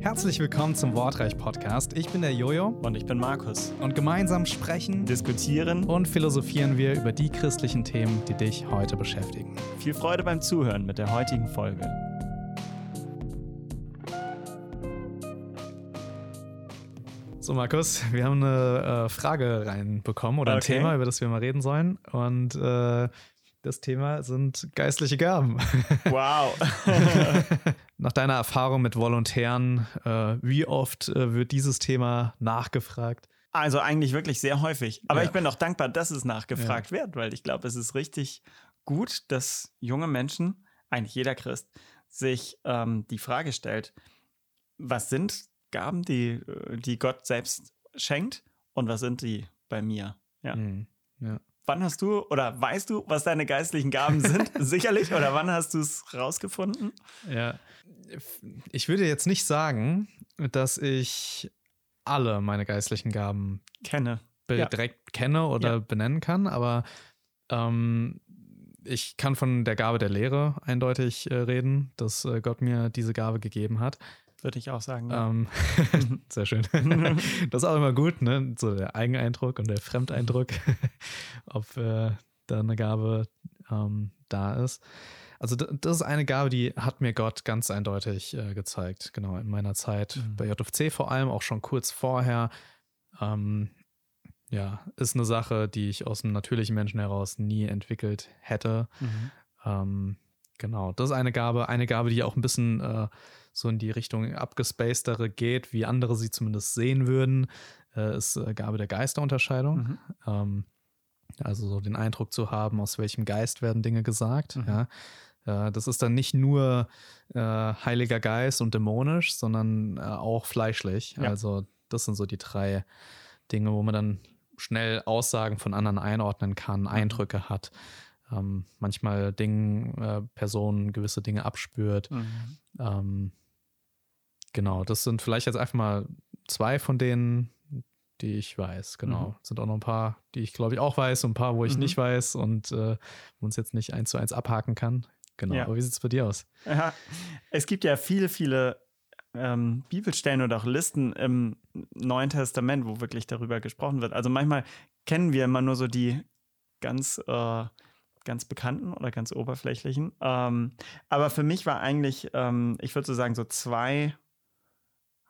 Herzlich willkommen zum Wortreich Podcast. Ich bin der Jojo Und ich bin Markus. und gemeinsam sprechen Diskutieren. und philosophieren wir über die christlichen Themen, die dich heute beschäftigen. Viel Freude beim Zuhören mit der heutigen Folge. So, Markus, wir haben eine äh, Frage reinbekommen oder ein Okay. Thema, über das wir mal reden sollen. Und äh, das Thema sind geistliche Gaben. Wow. Nach deiner Erfahrung mit Volontären, äh, wie oft äh, wird dieses Thema nachgefragt? Also eigentlich wirklich sehr häufig. Aber Ja. ich bin auch dankbar, dass es nachgefragt wird, weil ich glaube, es ist richtig gut, dass junge Menschen, eigentlich jeder Christ, sich ähm, die Frage stellt, was sind Gaben, die, äh, die Gott selbst schenkt und was sind die bei mir? Ja. Hm, ja. Wann hast du oder weißt du, was deine geistlichen Gaben sind? Sicherlich. Oder wann hast du es rausgefunden? Ja. Ich würde jetzt nicht sagen, dass ich alle meine geistlichen Gaben Kenne. Ja. direkt kenne oder Ja. benennen kann, aber ähm, ich kann von der Gabe der Lehre eindeutig äh, reden, dass äh, Gott mir diese Gabe gegeben hat. Würde ich auch sagen. Ja. Ähm, sehr schön. das ist auch immer gut, ne? So der Eigeneindruck und der Fremdeindruck, ob äh, da eine Gabe ähm, da ist. Also das ist eine Gabe, die hat mir Gott ganz eindeutig äh, gezeigt, genau in meiner Zeit Mhm. bei JFC vor allem, auch schon kurz vorher. Ähm, ja, ist eine Sache, die ich aus dem natürlichen Menschen heraus nie entwickelt hätte. Mhm. Ähm, genau, das ist eine Gabe, eine Gabe, die auch ein bisschen äh, so in die Richtung abgespacedere geht, wie andere sie zumindest sehen würden, äh, ist äh, Gabe der Geisterunterscheidung. Mhm. Ähm, also so den Eindruck zu haben, aus welchem Geist werden Dinge gesagt. Mhm. Ja. Äh, das ist dann nicht nur äh, Heiliger Geist und dämonisch, sondern äh, auch fleischlich. Ja. Also das sind so die drei Dinge, wo man dann schnell Aussagen von anderen einordnen kann, Eindrücke hat, ähm, manchmal Dingen, äh, Personen gewisse Dinge abspürt. Mhm. Ähm, genau, das sind vielleicht jetzt einfach mal zwei von denen, die ich weiß. Genau. Mhm. Sind auch noch ein paar, die ich glaube ich auch weiß und ein paar, wo ich Mhm. nicht weiß und äh, wo uns jetzt nicht eins zu eins abhaken kann. Genau. Ja. Aber wie sieht es bei dir aus? Ja, es gibt ja viele, viele ähm, Bibelstellen oder auch Listen im Neuen Testament, wo wirklich darüber gesprochen wird. Also manchmal kennen wir immer nur so die ganz, äh, ganz bekannten oder ganz oberflächlichen. Ähm, aber für mich war eigentlich, ähm, ich würde so sagen, so zwei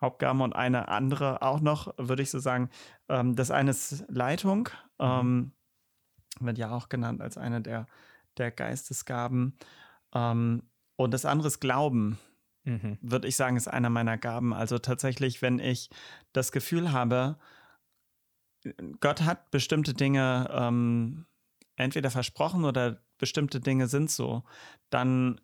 Hauptgaben und eine andere auch noch, würde ich so sagen. Ähm, das eine ist Leitung, ähm, wird ja auch genannt als eine der, der Geistesgaben. Ähm, und das andere ist Glauben, Mhm. würde ich sagen, ist einer meiner Gaben. Also tatsächlich, wenn ich das Gefühl habe, Gott hat bestimmte Dinge ähm, entweder versprochen oder bestimmte Dinge sind so, dann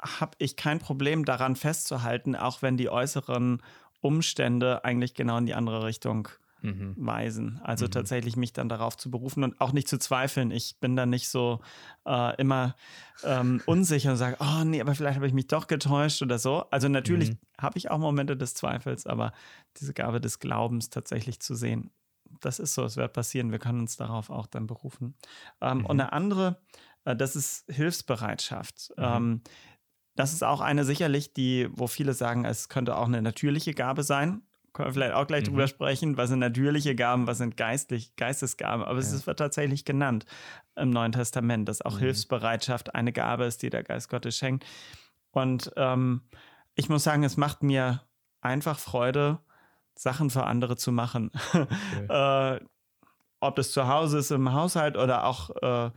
habe ich kein Problem daran festzuhalten, auch wenn die äußeren Umstände eigentlich genau in die andere Richtung Mhm. weisen. Also Mhm. tatsächlich mich dann darauf zu berufen und auch nicht zu zweifeln. Ich bin dann nicht so äh, immer ähm, unsicher und sage, oh nee, aber vielleicht habe ich mich doch getäuscht oder so. Also natürlich Mhm. habe ich auch Momente des Zweifels, aber diese Gabe des Glaubens tatsächlich zu sehen, das ist so, es wird passieren. Wir können uns darauf auch dann berufen. Ähm, Mhm. Und eine andere, äh, das ist Hilfsbereitschaft. Mhm. Ähm, das ist auch eine sicherlich, die, wo viele sagen, es könnte auch eine natürliche Gabe sein. Können wir vielleicht auch gleich Mhm. drüber sprechen, was sind natürliche Gaben, was sind geistlich, Geistesgaben. Aber es Ja. ist, wird tatsächlich genannt im Neuen Testament, dass auch Mhm. Hilfsbereitschaft eine Gabe ist, die der Geist Gottes schenkt. Und ähm, ich muss sagen, es macht mir einfach Freude, Sachen für andere zu machen. äh, ob das zu Hause ist, im Haushalt oder auch äh,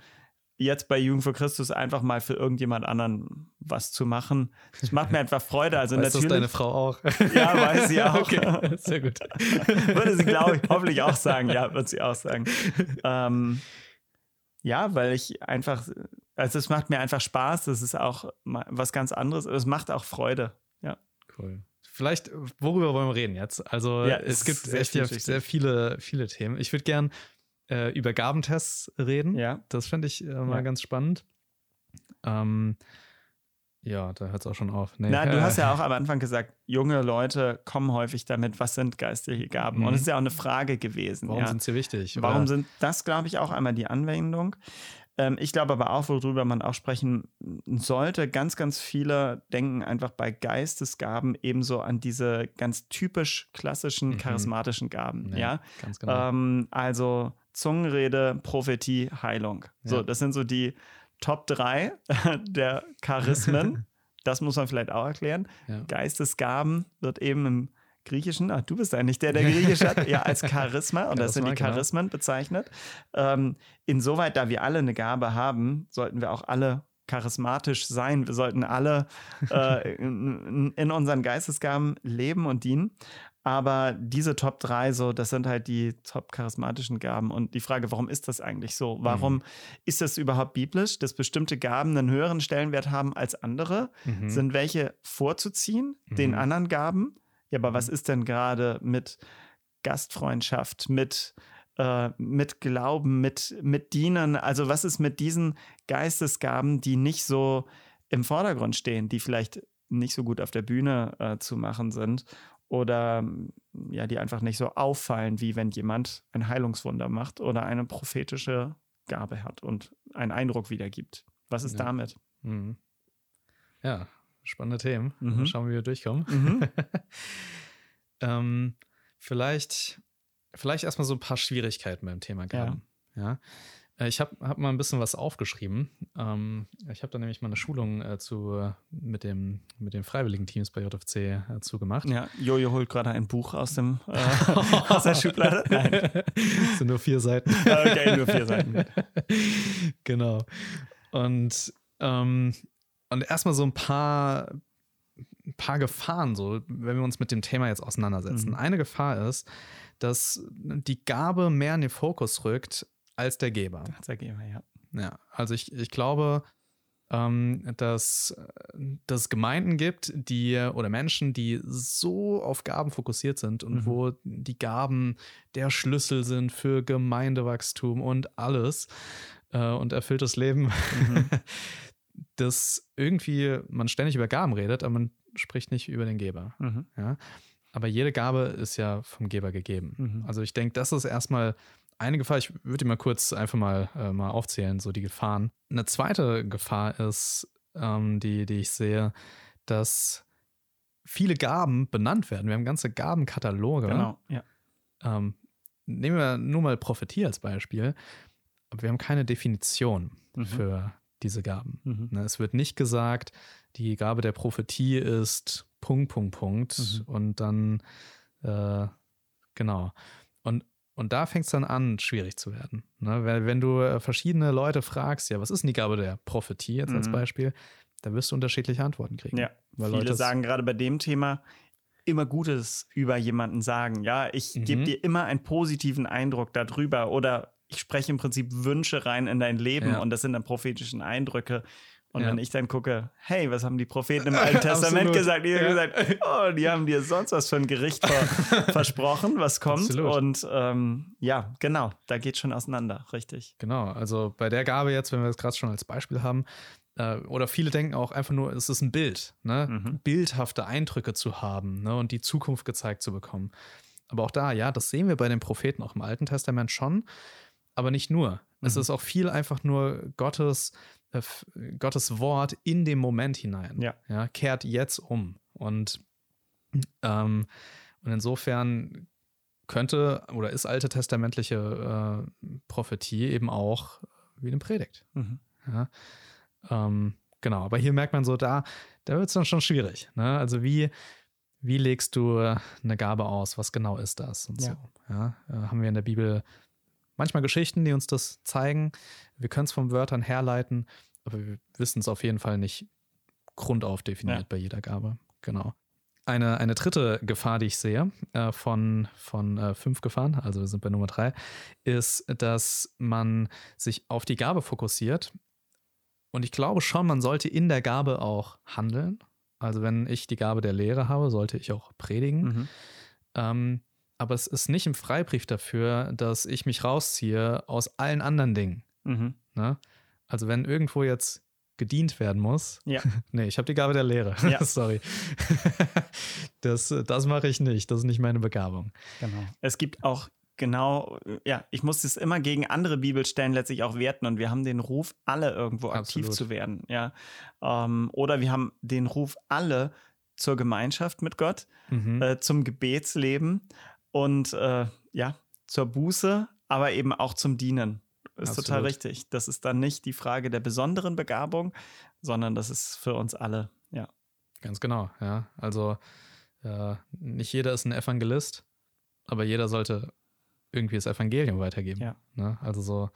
jetzt bei Jugend für Christus einfach mal für irgendjemand anderen was zu machen. Es macht mir einfach Freude. Also Weiß das natürlich. deine Frau auch? Ja, weiß sie auch. okay, sehr gut. Würde sie, glaube ich, hoffentlich auch sagen. Ja, wird sie auch sagen. Ähm, ja, weil ich einfach, also es macht mir einfach Spaß. Das ist auch was ganz anderes. Es macht auch Freude. Ja. Cool. Vielleicht, worüber wollen wir reden jetzt? Also Ja, es es gibt echt sehr viele, viele Themen. Ich würde gern äh, über Gabentests reden. Ja. Das fände ich äh, mal Ja. ganz spannend. Ähm, ja, da hört es auch schon auf. Nee, Na, du hast ja auch am Anfang gesagt, junge Leute kommen häufig damit, was sind geistliche Gaben? Und Mhm. es ist ja auch eine Frage gewesen. Warum ja. sind sie wichtig? Warum Oder- sind das, glaube ich, auch einmal die Anwendung? Ähm, ich glaube aber auch, worüber man auch sprechen sollte, ganz, ganz viele denken einfach bei Geistesgaben ebenso an diese ganz typisch klassischen Mhm. charismatischen Gaben. Ja, Ganz genau. ähm, also Zungenrede, Prophetie, Heilung. So, Ja. das sind so die Top 3 der Charismen. das muss man vielleicht auch erklären. Ja. Geistesgaben wird eben im Griechischen, ah, du bist eigentlich der, der Griechisch hat, ja, als Charisma und das sind die genau. Charismen bezeichnet. Ähm, insoweit, da wir alle eine Gabe haben, sollten wir auch alle charismatisch sein. Wir sollten alle äh, in, in unseren Geistesgaben leben und dienen. Aber diese Top 3, so, das sind halt die top charismatischen Gaben. Und die Frage, warum ist das eigentlich so? Warum ist das überhaupt biblisch, dass bestimmte Gaben einen höheren Stellenwert haben als andere? Mhm. Sind welche vorzuziehen, den Mhm. anderen Gaben? Ja, aber was Mhm. ist denn gerade mit Gastfreundschaft, mit, äh, mit Glauben, mit, mit Dienen? Also, was ist mit diesen Geistesgaben, die nicht so im Vordergrund stehen, die vielleicht nicht so gut auf der Bühne äh, zu machen sind oder ja, die einfach nicht so auffallen, wie wenn jemand ein Heilungswunder macht oder eine prophetische Gabe hat und einen Eindruck wiedergibt. Was ist Ja. damit? Mhm. Ja, spannende Themen. Mhm. Schauen, wie wir durchkommen. Mhm. ähm, vielleicht, vielleicht erstmal so ein paar Schwierigkeiten beim Thema Gaben. Ja. Äh, Ich habe hab mal ein bisschen was aufgeschrieben. Ähm, ich habe da nämlich mal eine Schulung äh, zu, äh, mit, dem, mit den freiwilligen Teams bei JFC äh, zugemacht. Ja, Jojo holt gerade ein Buch aus, dem, äh, aus der Schublade. Nein. Das sind nur vier Seiten. Okay, nur vier Seiten. genau. Und, ähm, und erstmal so ein paar, ein paar Gefahren, so, wenn wir uns mit dem Thema jetzt auseinandersetzen. Mhm. Eine Gefahr ist, dass die Gabe mehr in den Fokus rückt als der Geber. Sag ich mal, ja. Ja, also ich, ich glaube, ähm, dass, dass es Gemeinden gibt, die oder Menschen, die so auf Gaben fokussiert sind und Mhm. wo die Gaben der Schlüssel sind für Gemeindewachstum und alles äh, und erfülltes Leben, Mhm. dass irgendwie man ständig über Gaben redet, aber man spricht nicht über den Geber. Mhm. Ja? Aber jede Gabe ist ja vom Geber gegeben. Mhm. Also ich denke, das ist erstmal eine Gefahr. Ich würde die mal kurz einfach mal, äh, mal aufzählen, so die Gefahren. Eine zweite Gefahr ist, ähm, die, die ich sehe, dass viele Gaben benannt werden. Wir haben ganze Gabenkataloge. Genau, ja. Ähm, nehmen wir nur mal Prophetie als Beispiel. Aber wir haben keine Definition Mhm. für diese Gaben. Mhm. Ne, Es wird nicht gesagt, die Gabe der Prophetie ist Punkt, Punkt, Punkt Mhm. und dann, äh, genau. Und, und da fängt es dann an, schwierig zu werden. Ne? Weil, wenn du äh, verschiedene Leute fragst, ja, was ist denn die Gabe der Prophetie jetzt als Mhm. Beispiel, da wirst du unterschiedliche Antworten kriegen. Ja, Weil viele Leute- sagen gerade bei dem Thema immer Gutes über jemanden sagen. Ja, ich Mhm. gebe dir immer einen positiven Eindruck darüber oder ich spreche im Prinzip Wünsche rein in dein Leben Ja. und das sind dann prophetischen Eindrücke. Und Ja. wenn ich dann gucke, hey, was haben die Propheten im Alten Testament gesagt? Die haben gesagt, oh, die haben dir sonst was für ein Gericht ver versprochen, was kommt. Absolut. Und ähm, ja, genau, da geht schon auseinander, richtig. Genau, also bei der Gabe jetzt, wenn wir das gerade schon als Beispiel haben, äh, oder viele denken auch einfach nur, es ist ein Bild, ne? Mhm. bildhafte Eindrücke zu haben ne? und die Zukunft gezeigt zu bekommen. Aber auch da, ja, das sehen wir bei den Propheten auch im Alten Testament schon, aber nicht nur. Es Mhm. ist auch viel einfach nur Gottes, äh, Gottes Wort in dem Moment hinein. Ja. ja kehrt jetzt um. Und, ähm, und insofern könnte oder ist alte testamentliche äh, Prophetie eben auch wie eine Predigt. Mhm. Ja. Ähm, genau, aber hier merkt man so, da, da wird es dann schon schwierig. Ne? Also wie, wie legst du eine Gabe aus? Was genau ist das? Und Ja. so. Ja, äh, haben wir in der Bibel manchmal Geschichten, die uns das zeigen. Wir können es von Wörtern herleiten, aber wir wissen es auf jeden Fall nicht grundauf definiert Ja. bei jeder Gabe. Genau. Eine, eine dritte Gefahr, die ich sehe, äh, von, von äh, fünf Gefahren, also wir sind bei Nummer drei, ist, dass man sich auf die Gabe fokussiert. Und ich glaube schon, man sollte in der Gabe auch handeln. Also wenn ich die Gabe der Lehre habe, sollte ich auch predigen. Mhm. Ähm, aber es ist nicht im Freibrief dafür, dass ich mich rausziehe aus allen anderen Dingen. Mhm. Ne? Also wenn irgendwo jetzt gedient werden muss, Ja. nee, ich habe die Gabe der Lehre. Ja. Sorry. das das mache ich nicht. Das ist nicht meine Begabung. Genau. Es gibt auch genau, ja, ich muss es immer gegen andere Bibelstellen letztlich auch werten und wir haben den Ruf, alle irgendwo aktiv Absolut. zu werden, ja. Ähm, oder wir haben den Ruf, alle zur Gemeinschaft mit Gott, Mhm. äh, zum Gebetsleben und äh, ja, zur Buße, aber eben auch zum Dienen. Ist total Absolut. richtig. Das ist dann nicht die Frage der besonderen Begabung, sondern das ist für uns alle, ja. Ganz genau, ja. Also äh, nicht jeder ist ein Evangelist, aber jeder sollte irgendwie das Evangelium weitergeben. Ja. Ne? Also so,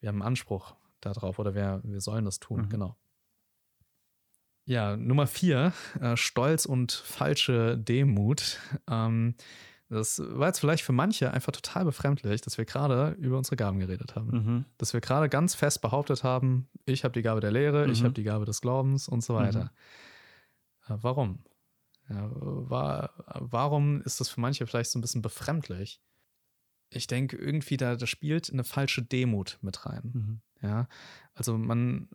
wir haben einen Anspruch darauf oder wir, wir sollen das tun, Mhm. genau. Ja, Nummer vier, äh, Stolz und falsche Demut. Ähm, das war jetzt vielleicht für manche einfach total befremdlich, dass wir gerade über unsere Gaben geredet haben. Mhm. Dass wir gerade ganz fest behauptet haben, ich habe die Gabe der Lehre, ich Mhm. habe die Gabe des Glaubens und so weiter. Äh, Warum? Ja, war, warum ist das für manche vielleicht so ein bisschen befremdlich? Ich denke, irgendwie da, da spielt eine falsche Demut mit rein. Ja, also man,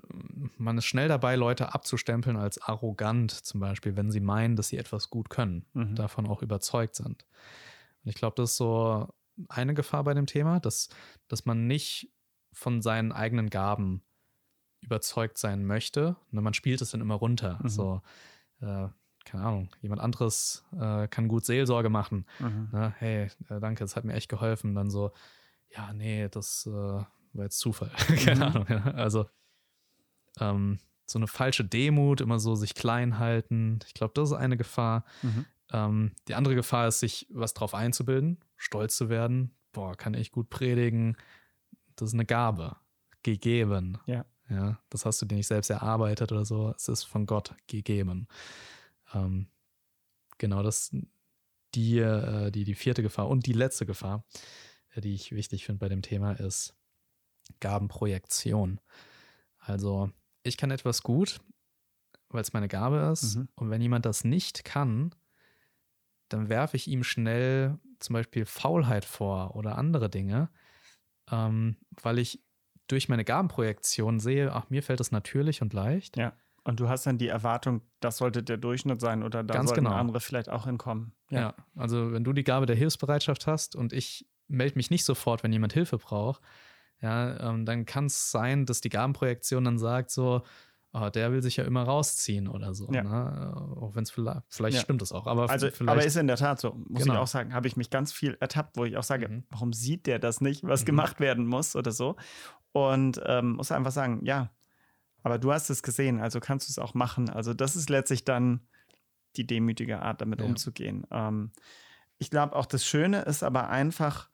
man ist schnell dabei, Leute abzustempeln als arrogant, zum Beispiel, wenn sie meinen, dass sie etwas gut können, Mhm. davon auch überzeugt sind. Und ich glaube, das ist so eine Gefahr bei dem Thema, dass, dass man nicht von seinen eigenen Gaben überzeugt sein möchte. Ne, man spielt es dann immer runter. Mhm. So, äh, keine Ahnung, jemand anderes äh, kann gut Seelsorge machen. Mhm. Ne? Hey, äh, danke, das hat mir echt geholfen. Dann so, ja, nee, das äh, war jetzt Zufall. Keine Mhm. Ahnung. Ja. Also ähm, so eine falsche Demut, immer so sich klein halten. Ich glaube, das ist eine Gefahr. Mhm. Ähm, die andere Gefahr ist, sich was drauf einzubilden, stolz zu werden. Boah, kann ich gut predigen. Das ist eine Gabe, gegeben. Ja. Ja, das hast du dir nicht selbst erarbeitet oder so. Es ist von Gott gegeben. Ähm, genau, das die, äh, die, die vierte Gefahr und die letzte Gefahr, äh, die ich wichtig finde bei dem Thema, ist Gabenprojektion. Also, ich kann etwas gut, weil es meine Gabe ist. Mhm. Und wenn jemand das nicht kann, dann werfe ich ihm schnell zum Beispiel Faulheit vor oder andere Dinge, ähm, weil ich durch meine Gabenprojektion sehe, ach, mir fällt das natürlich und leicht. Ja. Und du hast dann die Erwartung, das sollte der Durchschnitt sein oder da Ganz sollten genau. andere vielleicht auch hinkommen. Ja. also wenn du die Gabe der Hilfsbereitschaft hast und ich melde mich nicht sofort, wenn jemand Hilfe braucht, ja, ähm, dann kann es sein, dass die Gabenprojektion dann sagt so, oh, der will sich ja immer rausziehen oder so. Ja. Ne? Auch wenn es vielleicht, vielleicht Ja. stimmt es auch, aber Also, vielleicht. aber ist in der Tat so, muss Genau. ich auch sagen, habe ich mich ganz viel ertappt, wo ich auch sage, Mhm. warum sieht der das nicht, was Mhm. gemacht werden muss oder so. Und ähm, muss einfach sagen, ja, aber du hast es gesehen, also kannst du es auch machen. Also das ist letztlich dann die demütige Art, damit Ja. umzugehen. Ähm, ich glaube, auch das Schöne ist aber einfach,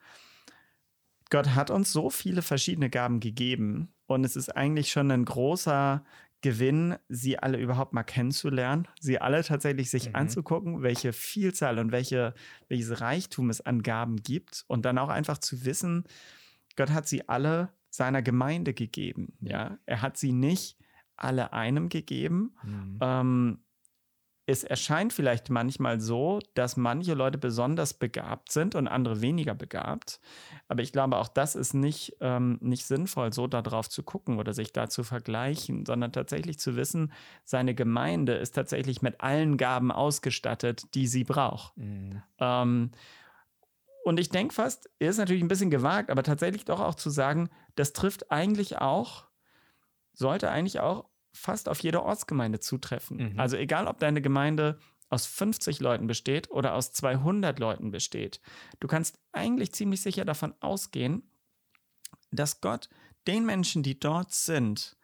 Gott hat uns so viele verschiedene Gaben gegeben und es ist eigentlich schon ein großer Gewinn, sie alle überhaupt mal kennenzulernen, sie alle tatsächlich sich Mhm. anzugucken, welche Vielzahl und welche, welches Reichtum es an Gaben gibt und dann auch einfach zu wissen, Gott hat sie alle seiner Gemeinde gegeben. Ja, er hat sie nicht alle einem gegeben, Mhm. ähm, es erscheint vielleicht manchmal so, dass manche Leute besonders begabt sind und andere weniger begabt. Aber ich glaube, auch das ist nicht, ähm, nicht sinnvoll, so darauf zu gucken oder sich da zu vergleichen, sondern tatsächlich zu wissen, seine Gemeinde ist tatsächlich mit allen Gaben ausgestattet, die sie braucht. Mhm. Ähm, und ich denke fast, ist natürlich ein bisschen gewagt, aber tatsächlich doch auch zu sagen, das trifft eigentlich auch, sollte eigentlich auch fast auf jede Ortsgemeinde zutreffen. Mhm. Also egal, ob deine Gemeinde aus 50 Leuten besteht oder aus 200 Leuten besteht, du kannst eigentlich ziemlich sicher davon ausgehen, dass Gott den Menschen, die dort sind,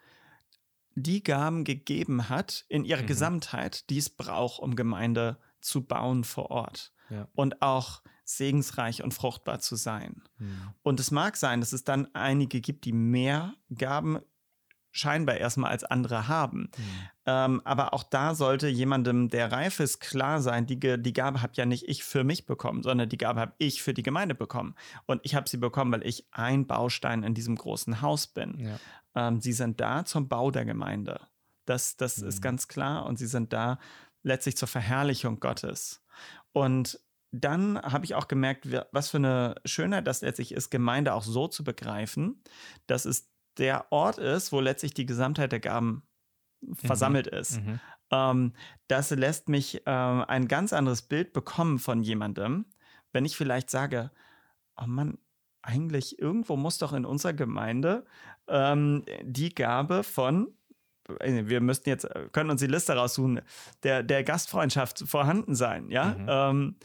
die Gaben gegeben hat in ihrer Mhm. Gesamtheit, die es braucht, um Gemeinde zu bauen vor Ort Ja. und auch segensreich und fruchtbar zu sein. Mhm. Und es mag sein, dass es dann einige gibt, die mehr Gaben scheinbar erstmal als andere haben. Mhm. Ähm, aber auch da sollte jemandem, der reif ist, klar sein, die, die Gabe habe ja nicht ich für mich bekommen, sondern die Gabe habe ich für die Gemeinde bekommen. Und ich habe sie bekommen, weil ich ein Baustein in diesem großen Haus bin. Ja. Ähm, sie sind da zum Bau der Gemeinde. Das, das Mhm. ist ganz klar. Und sie sind da letztlich zur Verherrlichung Gottes. Und dann habe ich auch gemerkt, was für eine Schönheit das letztlich ist, Gemeinde auch so zu begreifen, dass es der Ort ist, wo letztlich die Gesamtheit der Gaben versammelt ist. Mhm. Ähm, das lässt mich ähm, ein ganz anderes Bild bekommen von jemandem, wenn ich vielleicht sage, oh Mann, eigentlich irgendwo muss doch in unserer Gemeinde ähm, die Gabe von äh, wir müssten jetzt, äh, können uns die Liste raussuchen, der, der Gastfreundschaft vorhanden sein, ja? Mhm. Ähm,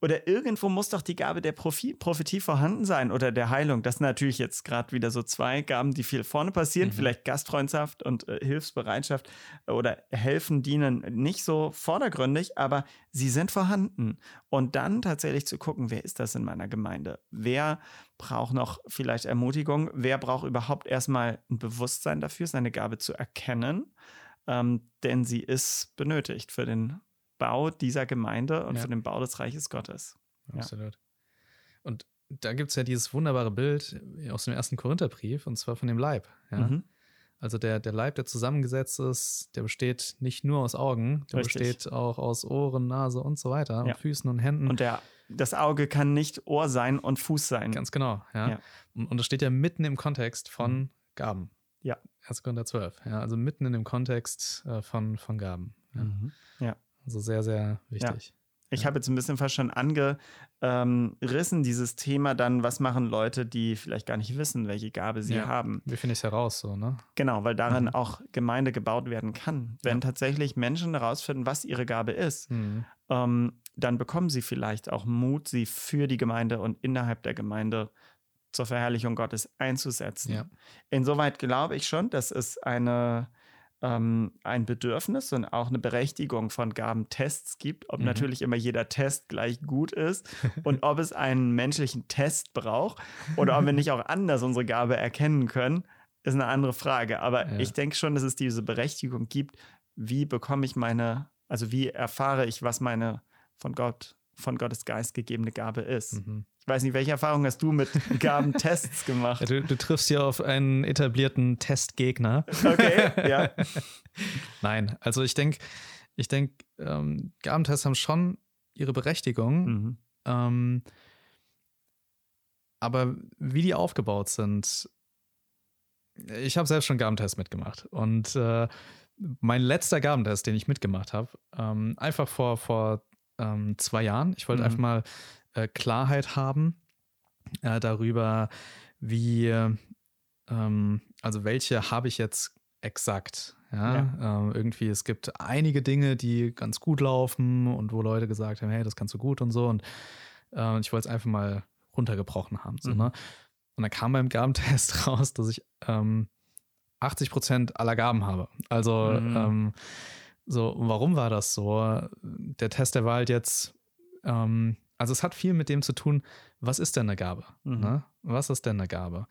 oder irgendwo muss doch die Gabe der Prophetie vorhanden sein oder der Heilung. Das sind natürlich jetzt gerade wieder so zwei Gaben, die viel vorne passieren. Mhm. Vielleicht Gastfreundschaft und äh, Hilfsbereitschaft oder helfen, dienen nicht so vordergründig, aber sie sind vorhanden. Und dann tatsächlich zu gucken, wer ist das in meiner Gemeinde? Wer braucht noch vielleicht Ermutigung? Wer braucht überhaupt erstmal ein Bewusstsein dafür, seine Gabe zu erkennen? Ähm, denn sie ist benötigt für den Bau dieser Gemeinde und ja. für den Bau des Reiches Gottes. Absolut. Ja. Und da gibt es ja dieses wunderbare Bild aus dem ersten Korintherbrief, und zwar von dem Leib. Ja? Mhm. Also der, der Leib, der zusammengesetzt ist, der besteht nicht nur aus Augen, der Richtig. besteht auch aus Ohren, Nase und so weiter, ja. und Füßen und Händen. Und der, das Auge kann nicht Ohr sein und Fuß sein. Ganz genau, ja. ja. Und, und das steht ja mitten im Kontext von mhm. Gaben. Ja. 1. Korinther 12, ja. Also mitten in dem Kontext äh, von, von Gaben. Ja. Mhm. ja. Also sehr, sehr wichtig. Ja. Ich habe jetzt ein bisschen fast schon angerissen, dieses Thema dann, was machen Leute, die vielleicht gar nicht wissen, welche Gabe sie ja. haben. Wie finde ich es heraus so, ne? Genau, weil daran mhm. auch Gemeinde gebaut werden kann. Wenn ja. tatsächlich Menschen herausfinden, was ihre Gabe ist, mhm. ähm, dann bekommen sie vielleicht auch Mut, sie für die Gemeinde und innerhalb der Gemeinde zur Verherrlichung Gottes einzusetzen. Ja. Insoweit glaube ich schon, dass es eine ähm, ein Bedürfnis und auch eine Berechtigung von Gabentests gibt, ob mhm. natürlich immer jeder Test gleich gut ist und ob es einen menschlichen Test braucht oder ob wir nicht auch anders unsere Gabe erkennen können, ist eine andere Frage. Aber ja. ich denke schon, dass es diese Berechtigung gibt, wie bekomme ich meine, also wie erfahre ich, was meine von Gott, von Gottes Geist gegebene Gabe ist. Mhm. Ich weiß nicht, welche Erfahrung hast du mit Gabentests gemacht? Du, du, triffst ja auf einen etablierten Testgegner. Okay, ja. Nein, also ich denke, ich denke, ähm, Gabentests haben schon ihre Berechtigung. Mhm. Ähm, aber wie die aufgebaut sind, ich habe selbst schon Gabentests mitgemacht. Und äh, mein letzter Gabentest, den ich mitgemacht habe, ähm, einfach vor, vor ähm, zwei Jahren, ich wollte mhm. einfach mal äh, Klarheit haben äh, darüber, wie, ähm, also welche habe ich jetzt exakt. Ja, ja. Ähm, irgendwie, es gibt einige Dinge, die ganz gut laufen und wo Leute gesagt haben, hey, das kannst du gut und so. Und äh, ich wollte es einfach mal runtergebrochen haben. So, mhm. ne? Und dann kam beim Gabentest raus, dass ich ähm, 80 Prozent aller Gaben habe. Also, mhm. ähm, so, warum war das so? Der Test, der war halt jetzt ähm, also es hat viel mit dem zu tun, was ist denn eine Gabe? Mhm. Ne? Was ist denn eine Gabe?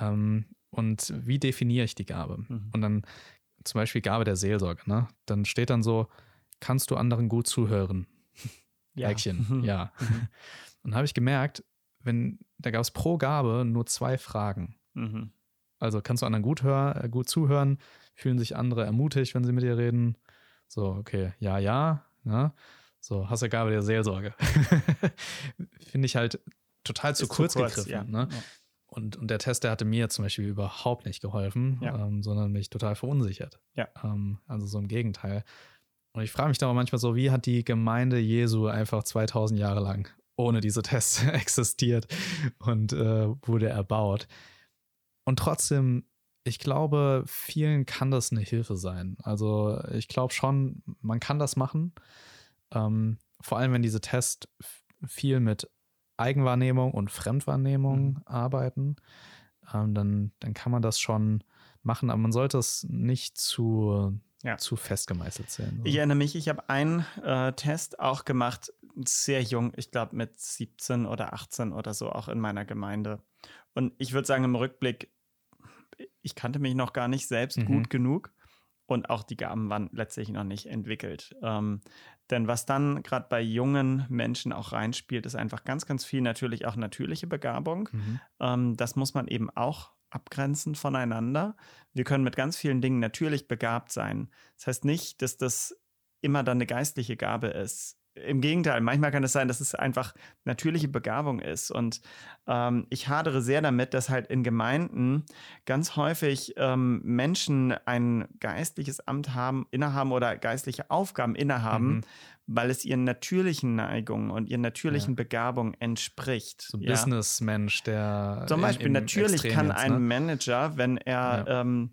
Ähm, und wie definiere ich die Gabe? Mhm. Und dann zum Beispiel Gabe der Seelsorge. Ne? Dann steht dann so, kannst du anderen gut zuhören? Ja. Häkchen, mhm. ja. Mhm. Und habe ich gemerkt, wenn, da gab es pro Gabe nur zwei Fragen. Mhm. Also kannst du anderen gut, hör, äh, gut zuhören? Fühlen sich andere ermutigt, wenn sie mit dir reden? So, okay, ja, ja. Ne? So, hast du Gabe der Seelsorge. Finde ich halt total zu kurz, zu kurz, gegriffen. Ja. Ne? Ja. Und, und der Test, der hatte mir zum Beispiel überhaupt nicht geholfen, ja. ähm, sondern mich total verunsichert. Ähm, also so im Gegenteil. Und ich frage mich da auch manchmal so, wie hat die Gemeinde Jesu einfach 2000 Jahre lang ohne diese Tests existiert und äh, wurde erbaut? Und trotzdem, ich glaube, vielen kann das eine Hilfe sein. Also ich glaube schon, man kann das machen. Ähm, vor allem, wenn diese Tests viel mit Eigenwahrnehmung und Fremdwahrnehmung mhm. arbeiten, ähm, dann, dann kann man das schon machen, aber man sollte es nicht zu, ja. zu fest gemeißelt sehen. Ich erinnere mich, ich habe einen äh, Test auch gemacht, sehr jung, ich glaube mit 17 oder 18 oder so, auch in meiner Gemeinde. Und ich würde sagen, im Rückblick, ich kannte mich noch gar nicht selbst mhm. gut genug und auch die Gaben waren letztlich noch nicht entwickelt. Ähm, denn was dann gerade bei jungen Menschen auch reinspielt, ist einfach ganz, ganz viel natürlich auch natürliche Begabung. Mhm. Ähm, das muss man eben auch abgrenzen voneinander. Wir können mit ganz vielen Dingen natürlich begabt sein. Das heißt nicht, dass das immer dann eine geistliche Gabe ist. Im Gegenteil, manchmal kann es sein, dass es einfach natürliche Begabung ist. Und ähm, ich hadere sehr damit, dass halt in Gemeinden ganz häufig ähm, Menschen ein geistliches Amt haben, innehaben oder geistliche Aufgaben innehaben, mhm. weil es ihren natürlichen Neigungen und ihren natürlichen ja. Begabungen entspricht. So ein ja. Businessmensch, der. Zum Beispiel, natürlich Extrem kann jetzt, ne? ein Manager, wenn er ja. ähm,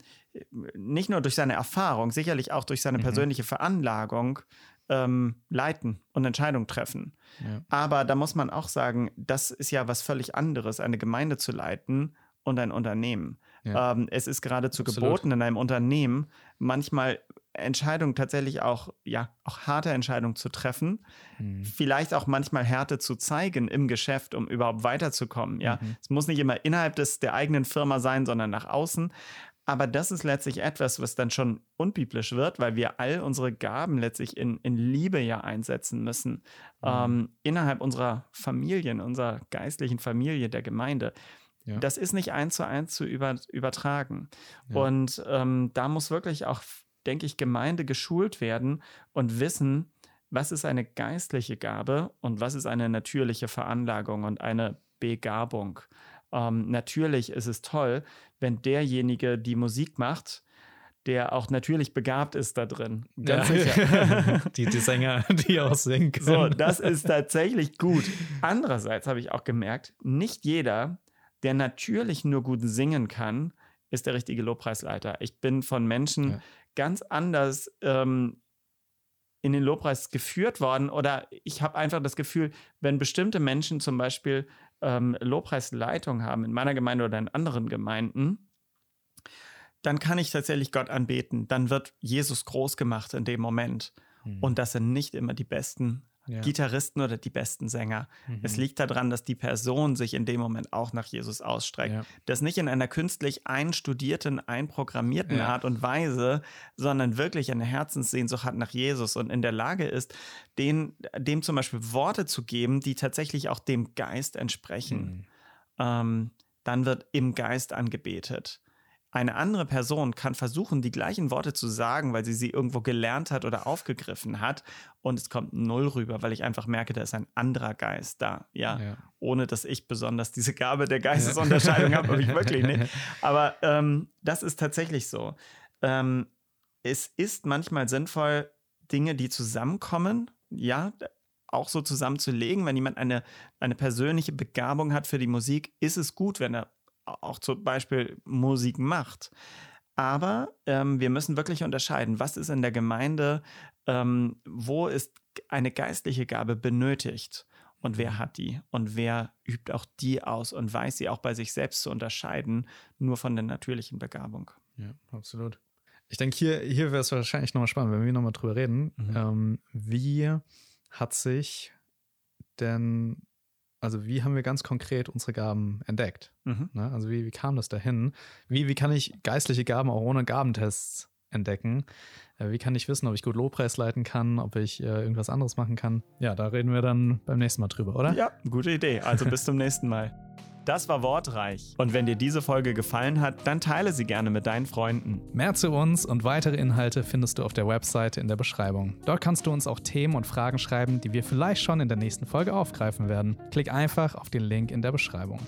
nicht nur durch seine Erfahrung, sicherlich auch durch seine mhm. persönliche Veranlagung ähm, leiten und Entscheidungen treffen. Ja. Aber da muss man auch sagen, das ist ja was völlig anderes, eine Gemeinde zu leiten und ein Unternehmen. Ja. Ähm, es ist geradezu Absolut. geboten in einem Unternehmen manchmal Entscheidungen tatsächlich auch, ja, auch harte Entscheidungen zu treffen, mhm. vielleicht auch manchmal Härte zu zeigen im Geschäft, um überhaupt weiterzukommen. Ja, mhm. es muss nicht immer innerhalb des der eigenen Firma sein, sondern nach außen. Aber das ist letztlich etwas, was dann schon unbiblisch wird, weil wir all unsere Gaben letztlich in, in Liebe ja einsetzen müssen. Mhm. Ähm, innerhalb unserer Familien, unserer geistlichen Familie, der Gemeinde. Ja. Das ist nicht eins zu eins zu über, übertragen. Ja. Und ähm, da muss wirklich auch, denke ich, Gemeinde geschult werden und wissen, was ist eine geistliche Gabe und was ist eine natürliche Veranlagung und eine Begabung. Ähm, natürlich ist es toll, wenn derjenige die Musik macht, der auch natürlich begabt ist da drin. Ganz ja. sicher. die, die Sänger, die auch singen können. So, das ist tatsächlich gut. Andererseits habe ich auch gemerkt, nicht jeder, der natürlich nur gut singen kann, ist der richtige Lobpreisleiter. Ich bin von Menschen ja. ganz anders ähm, in den Lobpreis geführt worden oder ich habe einfach das Gefühl, wenn bestimmte Menschen zum Beispiel ähm, Lobpreisleitung haben in meiner Gemeinde oder in anderen Gemeinden, dann kann ich tatsächlich Gott anbeten. Dann wird Jesus groß gemacht in dem Moment. Mhm. Und das sind nicht immer die besten ja. Gitarristen oder die besten Sänger. Mhm. Es liegt daran, dass die Person sich in dem Moment auch nach Jesus ausstreckt. Ja. Das nicht in einer künstlich einstudierten, einprogrammierten ja. Art und Weise, sondern wirklich eine Herzenssehnsucht hat nach Jesus und in der Lage ist, den, dem zum Beispiel Worte zu geben, die tatsächlich auch dem Geist entsprechen. Mhm. Ähm, dann wird im Geist angebetet. Eine andere Person kann versuchen, die gleichen Worte zu sagen, weil sie sie irgendwo gelernt hat oder aufgegriffen hat und es kommt null rüber, weil ich einfach merke, da ist ein anderer Geist da. Ja, ja. ohne dass ich besonders diese Gabe der Geistesunterscheidung habe, habe ich wirklich nicht. Aber ähm, das ist tatsächlich so. Ähm, es ist manchmal sinnvoll, Dinge, die zusammenkommen, ja, auch so zusammenzulegen. Wenn jemand eine, eine persönliche Begabung hat für die Musik, ist es gut, wenn er auch zum Beispiel Musik macht. Aber ähm, wir müssen wirklich unterscheiden, was ist in der Gemeinde, ähm, wo ist eine geistliche Gabe benötigt und wer mhm. hat die und wer übt auch die aus und weiß sie auch bei sich selbst zu unterscheiden, nur von der natürlichen Begabung. Ja, absolut. Ich denke, hier, hier wäre es wahrscheinlich nochmal spannend, wenn wir nochmal drüber reden. Mhm. Ähm, wie hat sich denn also wie haben wir ganz konkret unsere Gaben entdeckt? Mhm. Ne? Also wie, wie kam das dahin? Wie, wie kann ich geistliche Gaben auch ohne Gabentests entdecken? Äh, wie kann ich wissen, ob ich gut Lobpreis leiten kann, ob ich äh, irgendwas anderes machen kann? Ja, da reden wir dann beim nächsten Mal drüber, oder? Ja, gute Idee. Also bis zum nächsten Mal. Das war Wortreich. Und wenn dir diese Folge gefallen hat, dann teile sie gerne mit deinen Freunden. Mehr zu uns und weitere Inhalte findest du auf der Webseite in der Beschreibung. Dort kannst du uns auch Themen und Fragen schreiben, die wir vielleicht schon in der nächsten Folge aufgreifen werden. Klick einfach auf den Link in der Beschreibung.